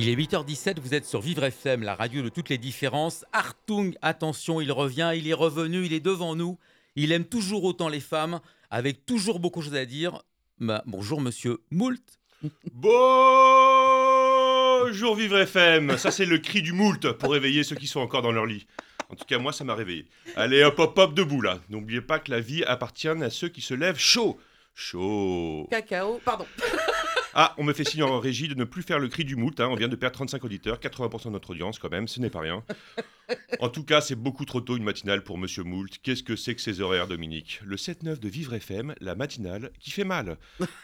Il est 8h17, vous êtes sur Vivre FM, la radio de toutes les différences. Artung, attention, il revient, il est revenu, il est devant nous. Il aime toujours autant les femmes, avec toujours beaucoup de choses à dire. Bah, bonjour monsieur Moult. Bonjour Vivre FM, ça c'est le cri du moult pour réveiller ceux qui sont encore dans leur lit. En tout cas, moi, ça m'a réveillé. Allez, hop, hop, hop, debout là. N'oubliez pas que la vie appartient à ceux qui se lèvent chaud. Chaud. Cacao, pardon. Ah, on me fait signe en régie de ne plus faire le cri du moult. hein. On vient de perdre 35 auditeurs, 80% de notre audience quand même, ce n'est pas rien. En tout cas, c'est beaucoup trop tôt une matinale pour Monsieur Moult. Qu'est-ce que c'est que ces horaires, Dominique? Le 7-9 de Vivre FM, la matinale qui fait mal.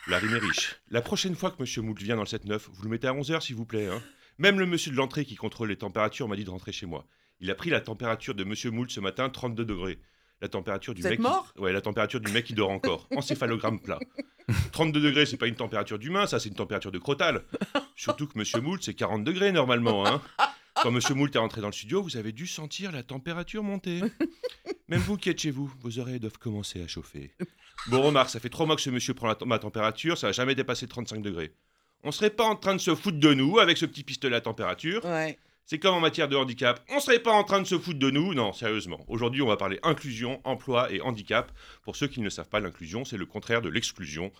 La rime est riche. La prochaine fois que Monsieur Moult vient dans le 7-9, vous le mettez à 11h s'il vous plaît. hein. Même le monsieur de l'entrée qui contrôle les températures m'a dit de rentrer chez moi. Il a pris la température de Monsieur Moult ce matin, 32 degrés. La température du Vous êtes mec. mort qui... Ouais, la température du mec qui dort encore. Encéphalogramme plat. 32 degrés, c'est pas une température d'humain, ça c'est une température de crotal. Surtout que Monsieur Moult, c'est 40 degrés normalement. Hein. Quand Monsieur Moult est rentré dans le studio, vous avez dû sentir la température monter. Même vous qui êtes chez vous, vos oreilles doivent commencer à chauffer. Bon, remarque, ça fait trois mois que ce monsieur prend la ma température, ça n'a jamais dépassé 35 degrés. On serait pas en train de se foutre de nous avec ce petit pistolet à température Ouais. C'est comme en matière de handicap. On serait pas en train de se foutre de nous Non, sérieusement. Aujourd'hui, on va parler inclusion, emploi et handicap. Pour ceux qui ne savent pas, l'inclusion, c'est le contraire de l'exclusion.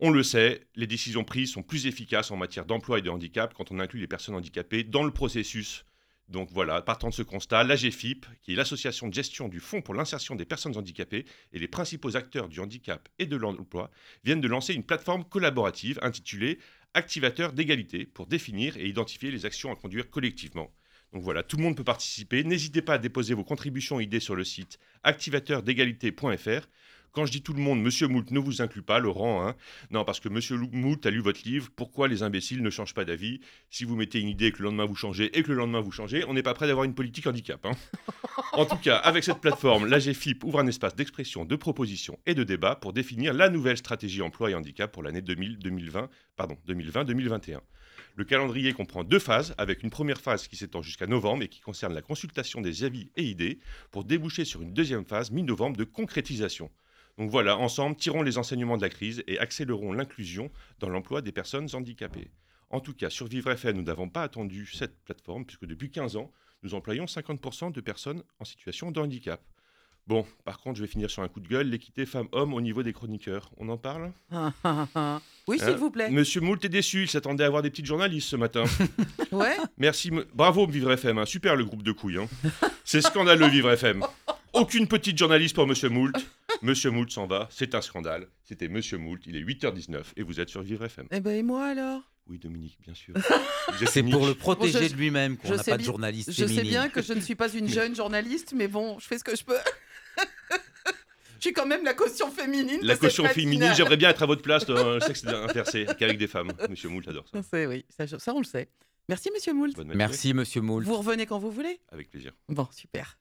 On le sait, les décisions prises sont plus efficaces en matière d'emploi et de handicap quand on inclut les personnes handicapées dans le processus. Donc voilà, partant de ce constat, l'AGFIP, qui est l'association de gestion du Fonds pour l'insertion des personnes handicapées et les principaux acteurs du handicap et de l'emploi, viennent de lancer une plateforme collaborative intitulée Activateur d'égalité pour définir et identifier les actions à conduire collectivement. Donc voilà, tout le monde peut participer. N'hésitez pas à déposer vos contributions idées sur le site activateurdégalité.fr. Quand je dis tout le monde, Monsieur Moult ne vous inclut pas, Laurent. Hein. Non, parce que Monsieur Moult a lu votre livre Pourquoi les imbéciles ne changent pas d'avis? Si vous mettez une idée et que le lendemain vous changez et que le lendemain vous changez, on n'est pas prêt d'avoir une politique handicap. hein. en tout cas, avec cette plateforme, l'AGFIP ouvre un espace d'expression, de proposition et de débat pour définir la nouvelle stratégie emploi et handicap pour l'année 2000-2020, pardon, 2020-2021. Le calendrier comprend deux phases, avec une première phase qui s'étend jusqu'à novembre et qui concerne la consultation des avis et idées, pour déboucher sur une deuxième phase mi-novembre de concrétisation. Donc voilà, ensemble, tirons les enseignements de la crise et accélérons l'inclusion dans l'emploi des personnes handicapées. En tout cas, sur Vivre FM, nous n'avons pas attendu cette plateforme, puisque depuis 15 ans, nous employons 50% de personnes en situation de handicap. Bon, par contre, je vais finir sur un coup de gueule, l'équité femmes-hommes au niveau des chroniqueurs. On en parle? Oui, s'il Hein? vous plaît. Monsieur Moult est déçu, il s'attendait à avoir des petites journalistes ce matin. Ouais. Merci, me- bravo Vivre FM, hein. super le groupe de couilles. hein. C'est scandaleux Vivre FM. Aucune petite journaliste pour Monsieur Moult. Monsieur Moult s'en va, c'est un scandale. C'était Monsieur Moult, il est 8h19 et vous êtes sur Vivre FM. Eh ben et moi alors? Oui Dominique, bien sûr. C'est pour le protéger Bon, je- de lui-même qu'on je n'a sais pas de bien- journaliste Je sais bien que je ne suis pas une jeune journaliste, mais bon, je fais ce que je peux. je suis quand même la caution féminine. La caution féminine, j'aimerais bien être à votre place dans le sexe inversé, qu'avec des femmes. Monsieur Moult adore ça. Ça, c'est- oui, ça, ça, on le sait. Merci, monsieur Moult. Merci monsieur Moult. Vous revenez quand vous voulez Avec plaisir. Bon, super.